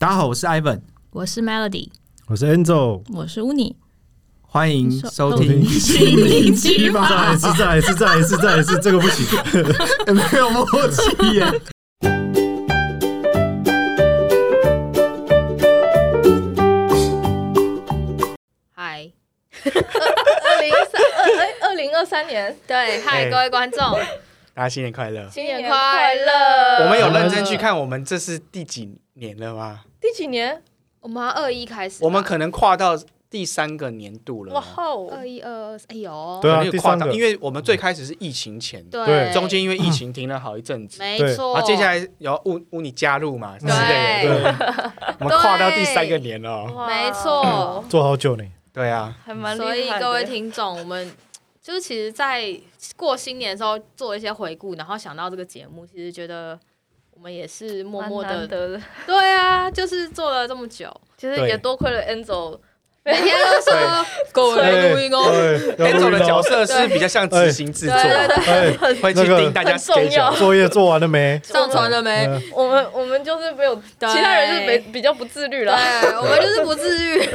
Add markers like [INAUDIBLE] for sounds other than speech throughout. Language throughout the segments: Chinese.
大家好，我是 Ivan，我是 Melody，我是 Angel，我是 Uni，欢迎收听收听心灵鸡再来吧一。次，再来一次，再来一次，再来一次，这个不行。[LAUGHS] 没有默契耶。嗨，二零三二哎二零二三年，对，嗨，哎各位观众，大家新年快乐！新年快乐！我们有认真去看，我们这是第几年了吗？第几年？我们二一开始，我们可能跨到第三个年度了哇吗。吼！二一二二，哎呦，对啊可能有跨到，第三个。因为我们最开始是疫情前，对，中间因为疫情停了好一阵子，对。没错，然后接下来有乌乌你加入嘛之类对的，对，我们跨到第三个年了。没错，做好久呢。对啊，还蛮厉害所以各位听众，我们就是其实，在过新年的。时候做一些回顾，然后想到这个节目，其实觉得我们也是默默的，的，对啊，就是做了这么久，其实也多亏了 Angel，[LAUGHS] 每天都说各位录音哦，Angel 的角色是比较像执行制作，对。对哎，会去那个盯大家很重要。作业做完了没？上传了没？嗯。我们我们就是没有，其他人就是没比较不自律了。对，我们就是不自律，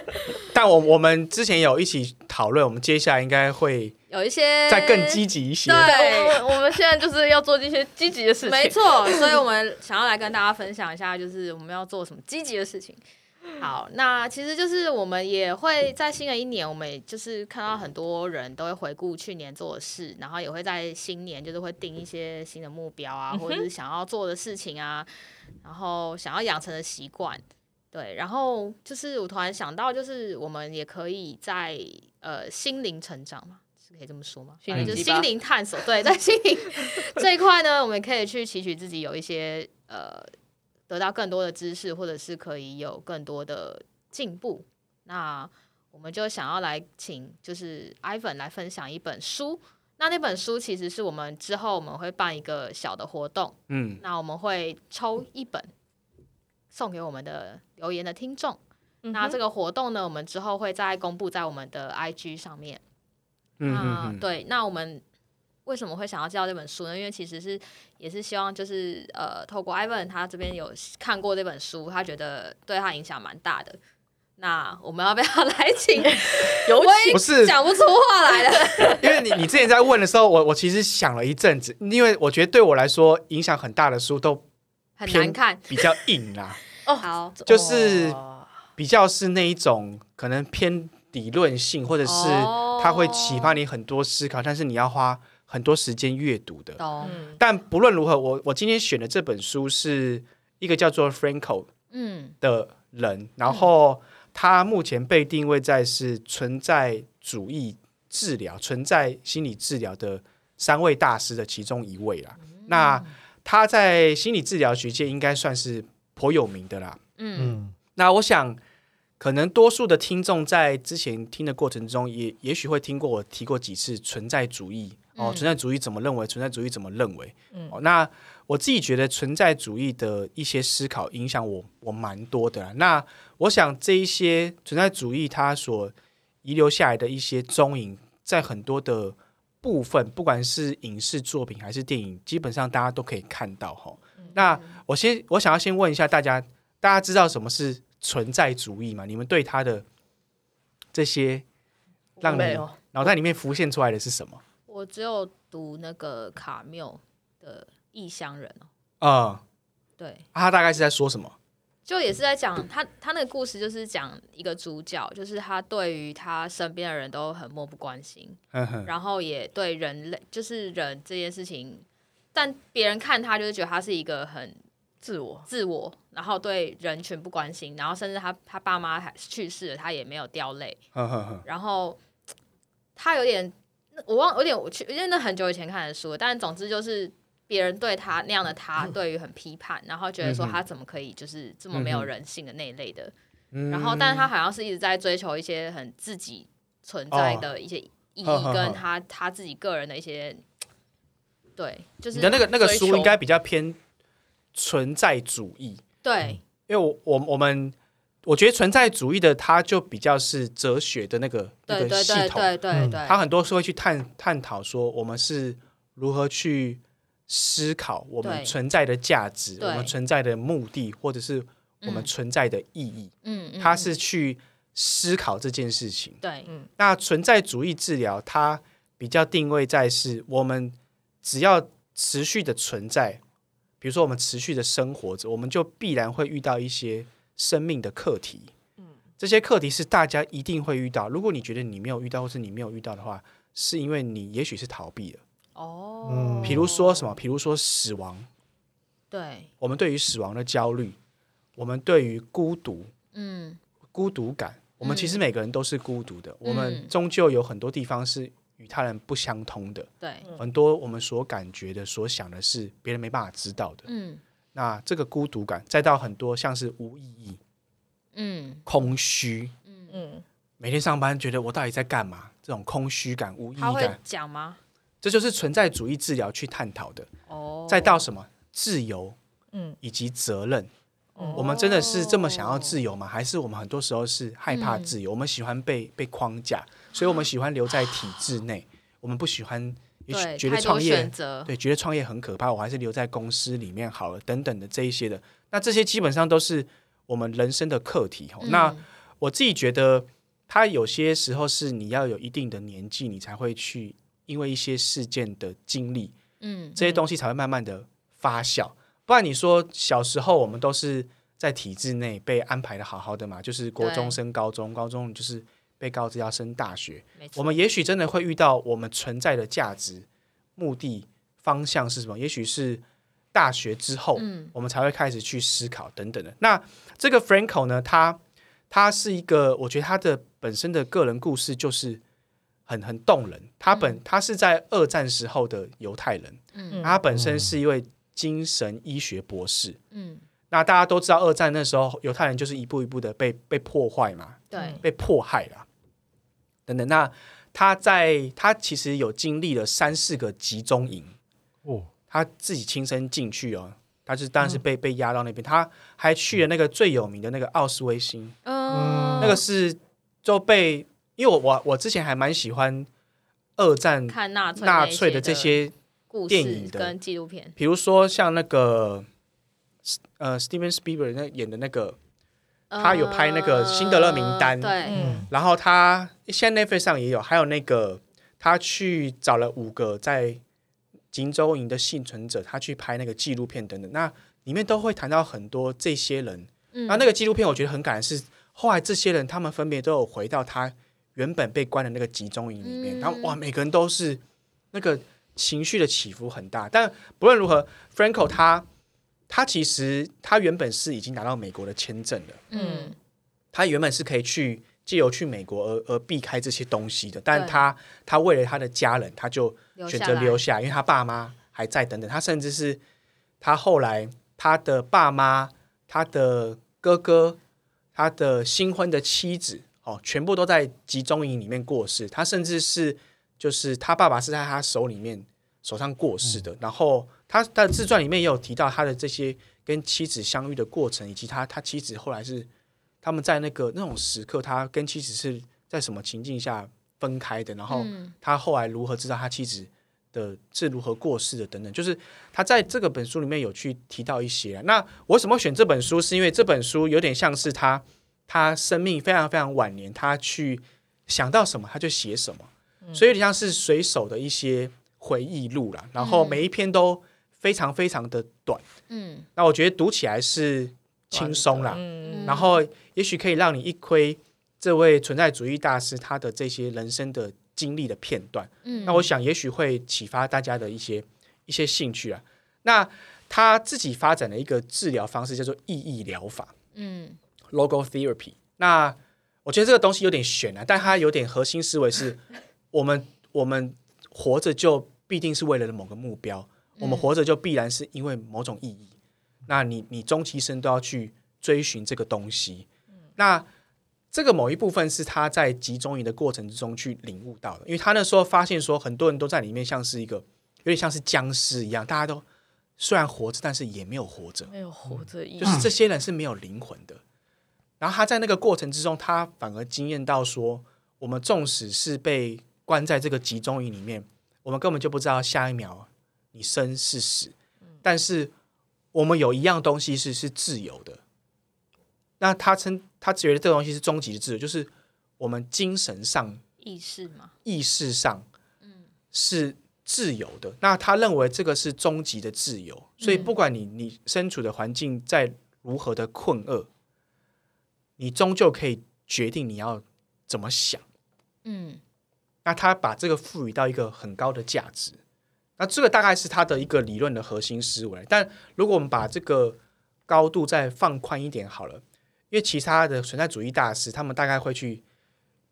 [LAUGHS] 但我我们之前有一起讨论，我们接下来应该会有一些再更积极一些。对对，我们我们现在就是要做这些积极的事情。没错，所以我们想要来跟大家分享一下，就是我们要做什么积极的事情。好，那其实就是我们也会在新的一年，我们也就是看到很多人都会回顾去年做的事，然后也会在新年就是会定一些新的目标啊，或者是想要做的事情啊，然后想要养成的习惯。对，然后就是我突然想到，就是我们也可以在呃心灵成长嘛，是可以这么说吗？心反正就是灵探索。对，在心灵 [LAUGHS] 这一块呢，我们可以去汲取自己有一些呃得到更多的知识，或者是可以有更多的进步。那我们就想要来请就是 Ivan 来分享一本书。那那本书其实是我们之后我们会办一个小的活动，嗯，那我们会抽一本送给我们的留言的听众。嗯那这个活动呢，我们之后会再公布在我们的 IG 上面。嗯那嗯嗯，对，那我们为什么会想要介绍这本书呢？因为其实是也是希望就是呃，透过 Ivan 他这边有看过这本书，他觉得对他影响蛮大的。那我们要不要 [LAUGHS] 来请？有请不是讲不出话来了。[LAUGHS] 因为你你之前在问的时候，我我其实想了一阵子，因为我觉得对我来说影响很大的书都很难看。比较硬啦，[LAUGHS] 哦，好，就是比较是那一种可能偏理论性，或者是哦它会启发你很多思考，但是你要花很多时间阅读的。但不论如何，我我今天选的这本书是一个叫做 Franco 嗯。的人，然后他目前被定位在是存在主义治疗、存在心理治疗的三位大师的其中一位啦。那他在心理治疗学界应该算是颇有名的啦。嗯。嗯，那我想，可能多数的听众在之前听的过程中也，也许会听过我提过几次存在主义哦，嗯存在主义怎么认为，存在主义怎么认为。嗯哦，那我自己觉得存在主义的一些思考影响我我蛮多的啦。那我想这一些存在主义它所遗留下来的一些踪影，在很多的部分，不管是影视作品还是电影，基本上大家都可以看到哈。那我先我想要先问一下大家，大家知道什么是存在主义嘛？你们对他的这些让你脑袋里面浮现出来的是什么？我只有读那个卡缪的《异乡人》哦，呃，对，他大概是在说什么？就也是在讲他他那个故事，就是讲一个主角，就是他对于他身边的人都很漠不关心，然后也对人类就是人这件事情，但别人看他就是觉得他是一个很自我，自我，然后对人群不关心，然后甚至他他爸妈还去世了，他也没有掉泪，[LAUGHS] 然后他有点我忘有点我去，因为那很久以前看的书，但总之就是。别人对他那样的他，对于很批判，然后觉得说他怎么可以就是这么没有人性的那一类的，嗯。然后，但是他好像是一直在追求一些很自己存在的一些意义，呵呵呵。跟他他自己个人的一些，对，就是你的那个那个书应该比较偏存在主义，对，因为我我我们我觉得存在主义的它就比较是哲学的那个那对对对个系统，对对嗯。对，它很多是会去探探讨说我们是如何去思考我们存在的价值，我们存在的目的，或者是我们存在的意义，嗯，嗯它是去思考这件事情。对，那存在主义治疗，它比较定位在是我们只要持续的存在，比如说我们持续的生活着，我们就必然会遇到一些生命的课题。这些课题是大家一定会遇到。如果你觉得你没有遇到，或是你没有遇到的话，是因为你也许是逃避了。哦，嗯比如说什么？比如说死亡，对，我们对于死亡的焦虑，我们对于孤独、嗯孤独感，我们其实每个人都是孤独的。我们嗯终究有很多地方是与他人不相通的。对，很多我们所感觉的、所想的是别人没办法知道的。嗯那这个孤独感，再到很多像是无意义、嗯空虚，嗯嗯，每天上班觉得我到底在干嘛？这种空虚感、无意义他会感，讲吗？这就是存在主义治疗去探讨的。哦，再到什么自由，嗯以及责任。哦我们真的是这么想要自由吗？还是我们很多时候是害怕嗯自由？我们喜欢被被框架，所以我们喜欢留在体制内，我们不喜欢，也许，觉得创业，对，觉得创业很可怕，我还是留在公司里面好了，等等的这一些的，那这些基本上都是我们人生的课题。哦。那嗯我自己觉得，它有些时候是你要有一定的年纪，你才会去因为一些事件的经历，嗯这些东西才会慢慢的发酵。不然你说小时候我们都是在体制内被安排的好好的嘛，就是国中升高中，高中就是被告知要升大学，我们也许真的会遇到我们存在的价值、目的、方向是什么？也许是大学之后，嗯我们才会开始去思考等等的。那这个 Franco 呢，他他是一个，我觉得他的本身的个人故事就是很很动人。他本、他是在二战时候的犹太人，嗯他本身是一位精神医学博士。嗯，那大家都知道，二战那时候犹太人就是一步一步的被被破坏嘛，对，被迫害了，等等。那他在他其实有经历了三四个集中营，哦，他自己亲身进去哦，他就是当然是被、被压到那边，他还去了那个最有名的那个奥斯威辛，嗯，那个是就被因为我我我之前还蛮喜欢二战看纳粹纳粹的这些，故事电影的跟纪录片，比如说像那个呃 Steven Spielberg 那演的那个，他有拍那个辛德勒名单呃对，嗯。然后他现在 Netflix 上也有，还有那个他去找了五个在荆州营的幸存者，他去拍那个纪录片等等，那里面都会谈到很多这些人。嗯然后那个纪录片我觉得很感人，是后来这些人他们分别都有回到他原本被关的那个集中营里面，嗯他们哇每个人都是那个情绪的起伏很大。但不论如何，Franco 他他其实他原本是已经拿到美国的签证了。嗯他原本是可以去借由去美国而而避开这些东西的，但他他为了他的家人，他就选留下来择留下，因为他爸妈还在等等。他甚至是他后来他的爸妈、他的哥哥、他的新婚的妻子，哦，全部都在集中营里面过世。他甚至是就是他爸爸是在他手里面手上过世的。然后他他的自传里面也有提到他的这些跟妻子相遇的过程，以及他他妻子后来是他们在那个那种时刻，他跟妻子是在什么情境下分开的，然后嗯他后来如何知道他妻子的是如何过世的等等，就是他在这个本书里面有去提到一些啊。那我为什么选这本书？是因为这本书有点像是他他生命非常非常晚年，他去想到什么他就写什么，所以有点像是随手的一些回忆录啦。然后每一篇都非常非常的短，嗯那我觉得读起来是轻松啦。嗯然后也许可以让你一窥这位存在主义大师他的这些人生的经历的片段。嗯，那我想也许会启发大家的一些一些兴趣啊。那他自己发展的一个治疗方式，叫做意义疗法嗯 （logotherapy）。那我觉得这个东西有点悬啊，但它有点核心思维是：[LAUGHS] 我们我们活着就必定是为了某个目标，我们活着就必然是因为某种意义。那你你终其一生都要去追寻这个东西。那这个某一部分是他在集中营的过程之中去领悟到的，因为他那时候发现说，很多人都在里面像是一个有点像是僵尸一样，大家都虽然活着，但是也没有活着。没有活着就是这些人是没有灵魂的。然后他在那个过程之中，他反而惊艳到说，我们纵使是被关在这个集中营里面，我们根本就不知道下一秒你生是死，但是我们有一样东西是是自由的，那他称他觉得这个东西是终极的自由，就是我们精神上、意识嘛，意识上，嗯是自由的。那他认为这个是终极的自由，所以不管你你身处的环境再如何的困厄，你终究可以决定你要怎么想。嗯那他把这个赋予到一个很高的价值，那这个大概是他的一个理论的核心思维。但如果我们把这个高度再放宽一点好了，因为其他的存在主义大师，他们大概会去，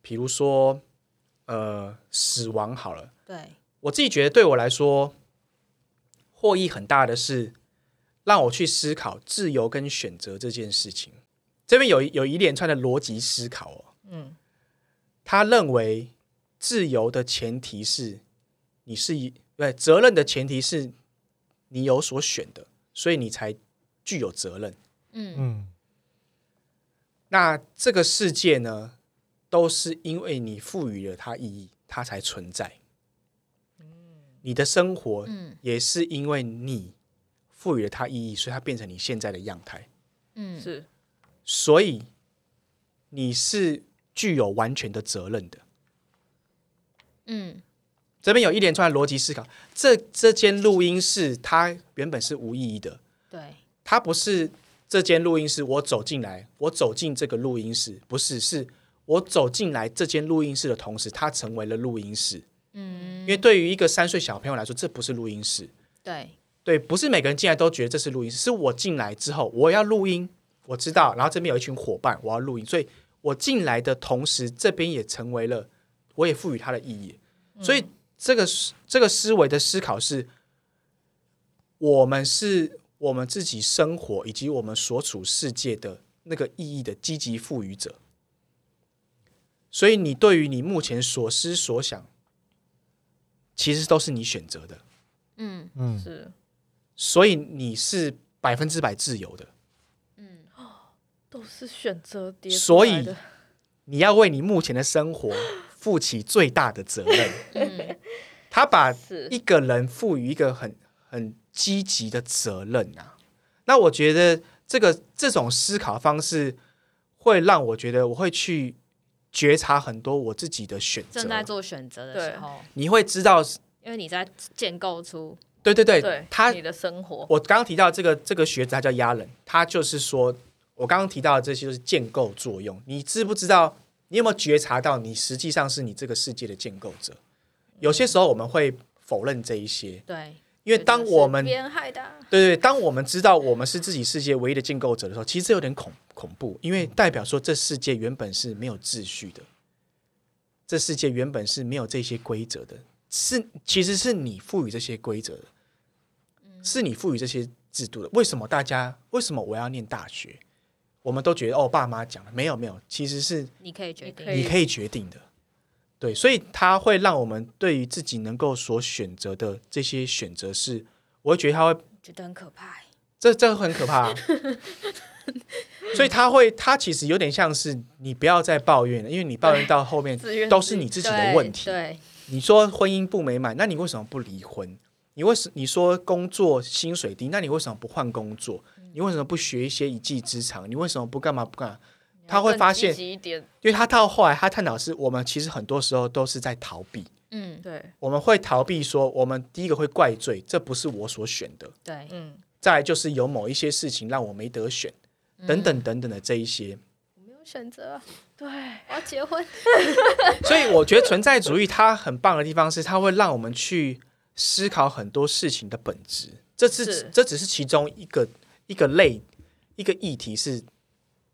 比如说，呃，死亡好了。对，我自己觉得对我来说，获益很大的是让我去思考自由跟选择这件事情。这边有一有一连串的逻辑思考哦。嗯，他认为自由的前提是你是一对责任的前提是你有所选的，所以你才具有责任。嗯嗯那这个世界呢，都是因为你赋予了它意义，它才存在。你的生活嗯也是因为你赋予了它意义，所以它变成你现在的样态。嗯是所以你是具有完全的责任的。嗯这边有一连串的逻辑思考。这这间录音室它原本是无意义的，对，它不是这间录音室我走进来，我走进这个录音室，不是，是我走进来这间录音室的同时，它成为了录音室。嗯因为对于一个三岁小朋友来说，这不是录音室。对，对，不是每个人进来都觉得这是录音室，是我进来之后我要录音，我知道，然后这边有一群伙伴，我要录音，所以我进来的同时，这边也成为了，我也赋予它的意义。所以这个思这个思维的思考是，我们是我们自己生活以及我们所处世界的那个意义的积极赋予者。所以你对于你目前所思所想，其实都是你选择的。嗯嗯，是，所以你是百分之百自由的，嗯都是选择叠出所以来的你要为你目前的生活负起最大的责任。嗯他把一个人赋予一个很很积极的责任啊，那我觉得这个这种思考方式会让我觉得我会去觉察很多我自己的选择。正，在做选择的时候，你会知道，因为你在建构出，对对对，对他你的生活，我刚刚提到这个这个学者，他叫亚人，他就是说，我刚刚提到的这些就是建构作用。你知不知道？你有没有觉察到，你实际上是你这个世界的建构者？有些时候我们会否认这一些，对，因为当我们对对，当我们知道我们是自己世界唯一的建构者的时候，其实这有点恐恐怖，因为代表说这世界原本是没有秩序的，这世界原本是没有这些规则的，是其实是你赋予这些规则的，是你赋予这些制度的。为什么大家为什么我要念大学？我们都觉得哦，爸妈讲了，没有没有，其实是你可以决定你可以决定的。对，所以它会让我们对于自己能够所选择的这些选择是，我会觉得它会觉得很可怕欸。这这很可怕、啊。所以他会，他其实有点像是你不要再抱怨了，因为你抱怨到后面都是你自己的问题。对，你说婚姻不美满，那你为什么不离婚？你为什你说工作薪水低，那你为什么不换工作？你为什么不学一些一技之长？你为什么不干嘛不干嘛？他会发现因为他到后来他探讨是我们其实很多时候都是在逃避，嗯，对，我们会逃避说，我们第一个会怪罪，这不是我所选的。对，嗯，再来就是有某一些事情让我没得选，等等等等的这一些。我没有选择啊，[LAUGHS] 对，我要结婚。[LAUGHS] 所以我觉得存在主义它很棒的地方是，它会让我们去思考很多事情的本质。这是是这只是其中一个一个类一个议题是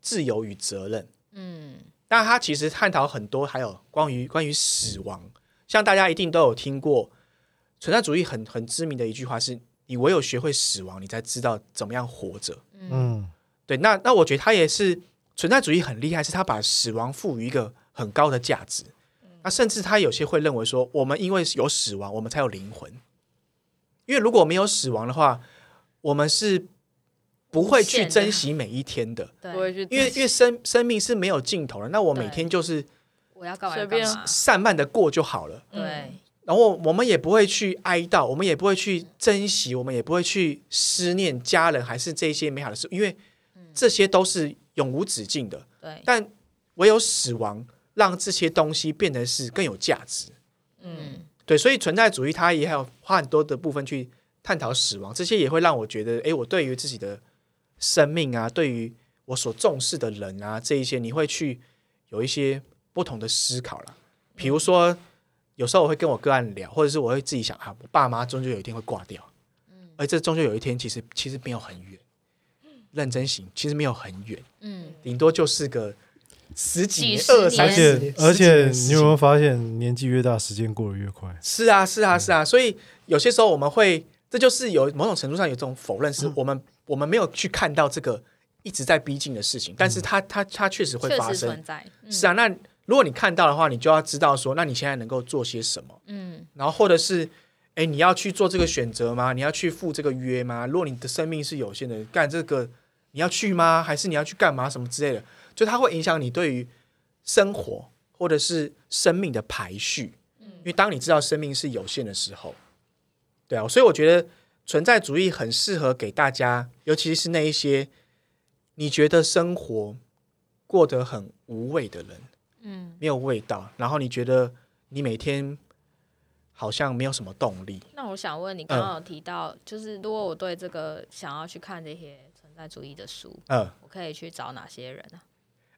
自由与责任。嗯，但他其实探讨很多，还有关于关于死亡，像大家一定都有听过存在主义很很知名的一句话是：你唯有学会死亡，你才知道怎么样活着。嗯对，那那我觉得他也是存在主义很厉害，是他把死亡赋予一个很高的价值。那甚至他有些会认为说，我们因为有死亡，我们才有灵魂。因为如果没有死亡的话，我们是不会去珍惜每一天的，不会对，去，因为因为生生命是没有尽头的。那我每天就是我要干嘛随便。散漫的过就好了。对，然后我们也不会去哀悼，我们也不会去珍惜，我们也不会去思念家人，还是这些美好的事，因为这些都是永无止境的。对，但唯有死亡让这些东西变得是更有价值。嗯对，所以存在主义它也还有花很多的部分去探讨死亡，这些也会让我觉得，哎，我对于自己的生命啊，对于我所重视的人啊，这一些你会去有一些不同的思考啦。比如说，有时候我会跟我个案聊，或者是我会自己想啊，我爸妈终究有一天会挂掉，而这终究有一天其实其实没有很远，认真行，其实没有很远，嗯，顶多就是个十几年、二三而年十年，且而且你有没有发现，年纪越大，时间过得越快？是啊，是啊，是啊，所以有些时候我们会，这就是有某种程度上有这种否认，嗯。是我们我们没有去看到这个一直在逼近的事情，但是它它它确实会发生存。在。嗯是啊，那如果你看到的话，你就要知道说，那你现在能够做些什么，嗯然后或者是，哎，你要去做这个选择吗？你要去赴这个约吗？如果你的生命是有限的，干这个你要去吗？还是你要去干嘛？什么之类的，就它会影响你对于生活或者是生命的排序。嗯因为当你知道生命是有限的时候，对啊，所以我觉得存在主义很适合给大家，尤其是那一些你觉得生活过得很无味的人。嗯，没有味道，然后你觉得你每天好像没有什么动力，那我想问你，刚刚有提到，就是如果我对这个想要去看这些存在主义的书，嗯，我可以去找哪些人啊？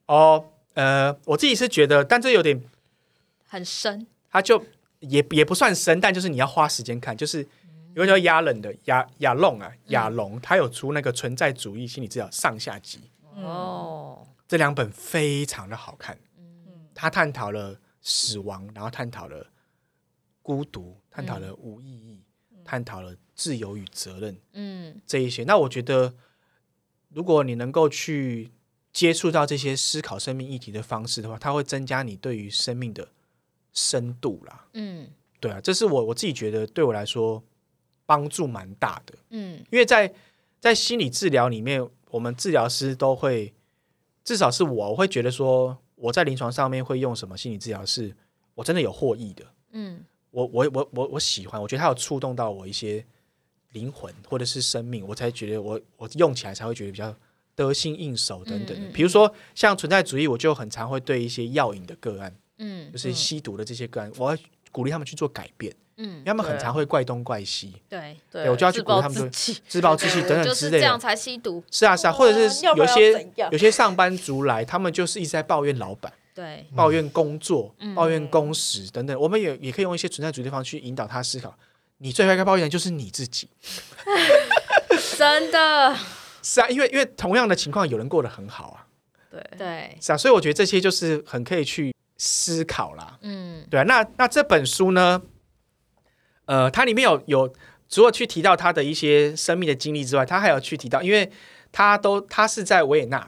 哦，呃，我自己是觉得，但这有点，很深，它就也也不算深，但就是你要花时间看，就是有个叫亚冷的亚亚龙啊，亚龙，他有出那个存在主义心理治疗上下集，哦，这两本非常的好看，他探讨了死亡，然后探讨了孤独，探讨了无意义，探讨了自由与责任，嗯。这一些。那我觉得，如果你能够去接触到这些思考生命议题的方式的话，它会增加你对于生命的深度啦。嗯。对啊，这是我我自己觉得对我来说帮助蛮大的，嗯。因为在在心理治疗里面，我们治疗师都会，至少是我，我会觉得说我在临床上面会用什么心理治疗是我真的有获益的。嗯。我我我我我喜欢，我觉得它有触动到我一些灵魂或者是生命，我才觉得我我用起来才会觉得比较得心应手等等的。嗯嗯嗯。比如说像存在主义，我就很常会对一些药瘾的个案，嗯就是吸毒的这些个案，我要鼓励他们去做改变，因为嗯，他们很常会怪东怪西、对，对我就要去鼓励他们说自暴自弃等等 [LAUGHS] 之类的。这样。才吸毒，是啊，是啊，或者是有些有些上班族来，他们就是一直在抱怨老板。对，抱怨工作、嗯。抱怨工时等等，我们也也可以用一些存在主义的方式去引导他思考。你最该抱怨的就是你自己，真的，[LAUGHS] 是啊，因为因为同样的情况，有人过得很好啊，对。对，是啊，所以我觉得这些就是很可以去思考啦，嗯。对啊。那那这本书呢，呃，它里面有有除了去提到他的一些生命的经历之外，他还有去提到，因为他都他是在维也纳，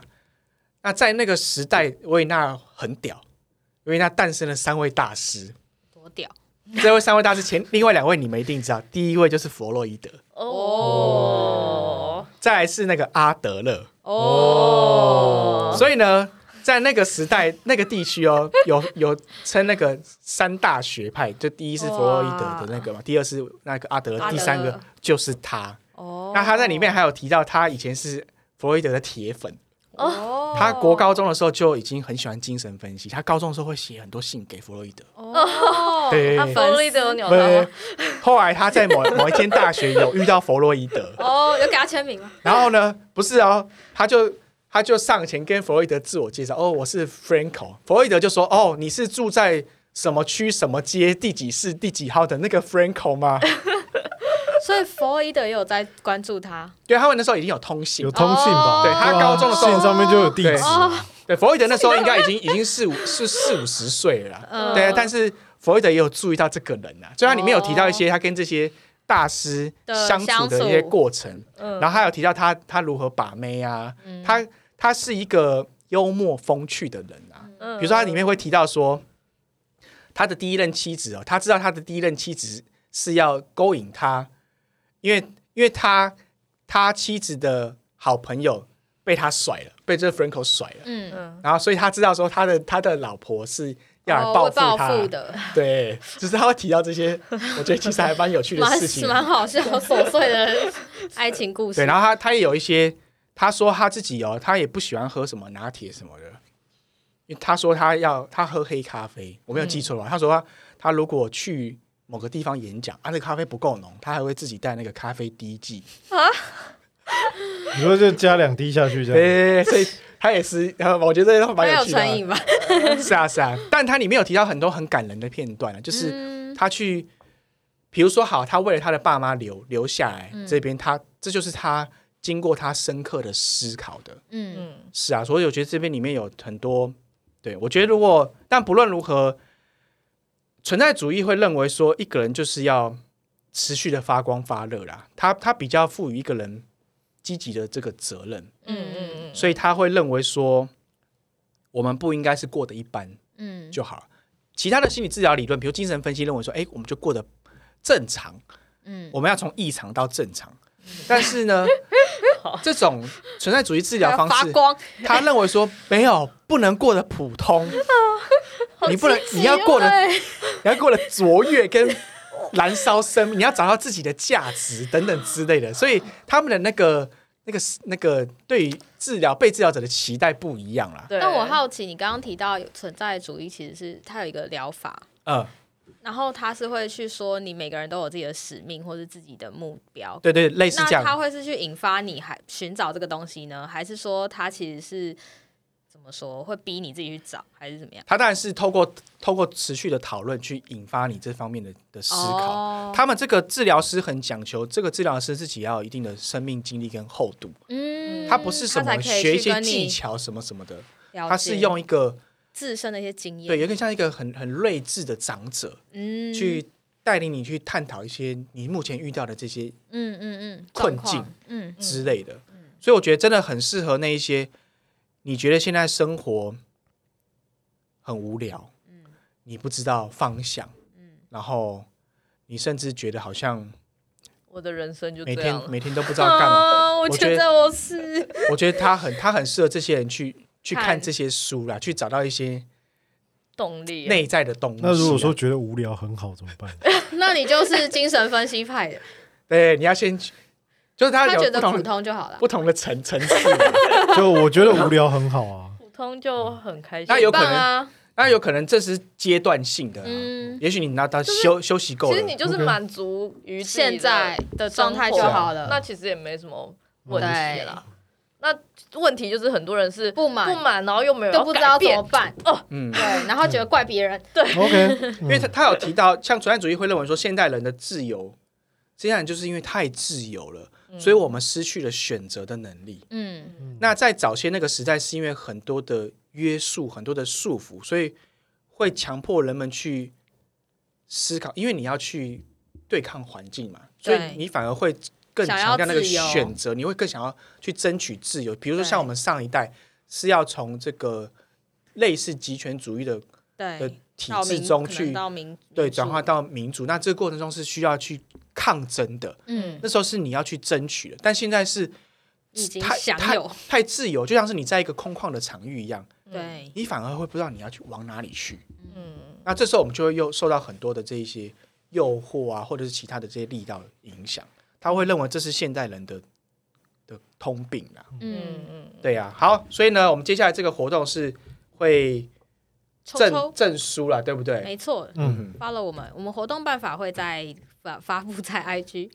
那在那个时代，维也纳很屌，维也纳诞生了三位大师。多屌，这位三位大师前另外两位你们一定知道，第一位就是弗洛伊德，哦再来是那个阿德勒。哦，所以呢，在那个时代、那个地区哦，[LAUGHS] 有有称那个三大学派，就第一是弗洛伊德的那个嘛，第二是那个阿德，阿德第三个就是他。哦。那他在里面还有提到，他以前是弗洛伊德的铁粉，哦。他国高中的时候就已经很喜欢精神分析，他高中的时候会写很多信给弗洛伊德。哦，对。他弗洛伊德有鸟他对？，后来他在某某一间大学有遇到弗洛伊德，哦，有给他签名吗？然后呢，不是哦，他就他就上前跟弗洛伊德自我介绍，哦，我是 Franco。弗洛伊德就说，哦，你是住在什么区、什么街、第几室、第几号的那个 Franco 吗？[LAUGHS] 所以弗洛伊德也有在关注他，对，他们那时候已经有通信。有，通信吧？哦。对他啊高中的时候。信上面就有地址。对弗洛伊德那时候应该已经已经四五是四五十岁了对，但是弗洛伊德也有注意到这个人啊，所以他里面有提到一些他跟这些大师相处的一些过程，嗯。然后还有提到他他如何把妹啊，嗯。他他是一个幽默风趣的人啊，嗯。比如说他里面会提到说，他的第一任妻子哦，他知道他的第一任妻子是要勾引他，因为因为他他妻子的好朋友被他甩了，被这个 Franco 甩了，嗯，嗯。然后所以他知道说他的他的老婆是要来报复他，对，就是他会提到这些，我觉得其实还蛮有趣的事情。[LAUGHS] 蛮好笑，琐碎的爱情故事。对，然后他他也有一些他说他自己哦，他也不喜欢喝什么拿铁什么的，因为他说他要他喝黑咖啡，我没有记错的话，他说他他如果去某个地方演讲，啊，那个咖啡不够浓，他还会自己带那个咖啡滴剂，你说就加两滴下去这样，对，所以他也是，呃我觉得这蛮蛮有有趣的啊。成瘾吧？是啊，是啊，但他里面有提到很多很感人的片段啊，就是嗯。他去，比如说好，他为了他的爸妈留留下来、嗯。这边，他这就是他经过他深刻的思考的。嗯。嗯，是啊，所以我觉得这边里面有很多，对我觉得如果但不论如何，存在主义会认为说一个人就是要持续的发光发热啦，他他比较赋予一个人积极的这个责任，嗯嗯嗯，所以他会认为说我们不应该是过得一般嗯。就好。了。其他的心理治疗理论，比如精神分析，认为说，哎，我们就过得正常，嗯。我们要从异常到正常。但是呢，这种存在主义治疗方式，[LAUGHS] 他认为说没有不能过得普通，[LAUGHS] 你不能你要过得 [LAUGHS] 你要过得卓越跟燃烧生命，你要找到自己的价值等等之类的。所以他们的那个那个那个对于治疗被治疗者的期待不一样啦。但我好奇，你刚刚提到有存在主义，其实是它有一个疗法，嗯，然后他是会去说你每个人都有自己的使命或是自己的目标。对对，类似那这样。他会是去引发你还寻找这个东西呢，还是说他其实是怎么说会逼你自己去找，还是怎么样？他当然是透过透过持续的讨论去引发你这方面的的思考。哦他们这个治疗师很讲求，这个治疗师自己要有一定的生命经历跟厚度，嗯他不是什么学一些技巧什么什么的，了他是用一个自身的一些经验，对，有点像一个很很睿智的长者，嗯。去带领你去探讨一些你目前遇到的这些嗯嗯嗯困境嗯之类的。所以我觉得真的很适合那一些你觉得现在生活很无聊，嗯。你不知道方向，嗯。然后你甚至觉得好像我的人生就每这样了。天每天都不知道干嘛。啊，我我觉得觉得我是。我觉得他很他很适合这些人去去看看这些书啦，去找到一些动力啊。内在的动力啊。那如果说觉得无聊很好怎么办？[LAUGHS] 那你就是精神分析派的，对，你要先去，就是他他觉得普通就好了。不同的层层次。[LAUGHS] 就我觉得无聊很好啊。普通就很开心。那有可能棒啊，那有可能这是阶段性的、啊，嗯，也许你拿到休、休息够了其实，你就是满足于现在的状态就好了。那其实也没什么问题对啦。那问题就是很多人是不满不满，然后又没有要都不知道怎么办，嗯。对，，然后觉得怪别人，对。[LAUGHS] OK，因为他他有提到，像存在主义会认为说，现代人的自由，现代人就是因为太自由了，所以我们失去了选择的能力。嗯。那在早些那个时代，是因为很多的约束、很多的束缚，所以会强迫人们去思考，因为你要去对抗环境嘛，所以你反而会更强调那个选择，你会更想要去争取自由。比如说像我们上一代是要从这个类似极权主义的的，体制中去对转化到民主，那这个过程中是需要去抗争的，嗯，那时候是你要去争取的，但现在是已经太太太自由，就像是你在一个空旷的场域一样，对，你反而会不知道你要去往哪里去。嗯，那这时候我们就会又受到很多的这一些诱惑啊，或者是其他的这些力道影响，他会认为这是现代人的的通病啊。嗯，嗯。对呀、好，所以呢，我们接下来这个活动是会证抽抽，证书了，对不对？没错。嗯，follow 我们，我们活动办法会在发 [LAUGHS] 发布在 IG，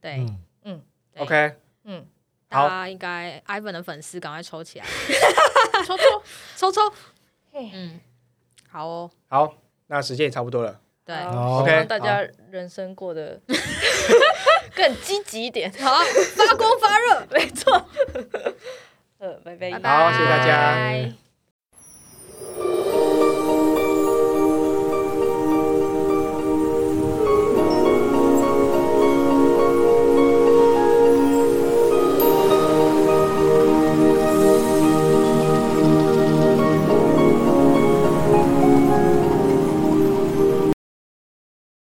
对，嗯，对。OK，嗯，好。大家应该 Ivan 的粉丝赶快抽起来，[LAUGHS] 抽抽，抽抽，嘿。嗯，好哦，好，那时间也差不多了。对，OK，大家人生过得 [LAUGHS] 更积极一点。好，发光发热，[LAUGHS] 没错。[LAUGHS] 呃，拜拜。好谢谢大家拜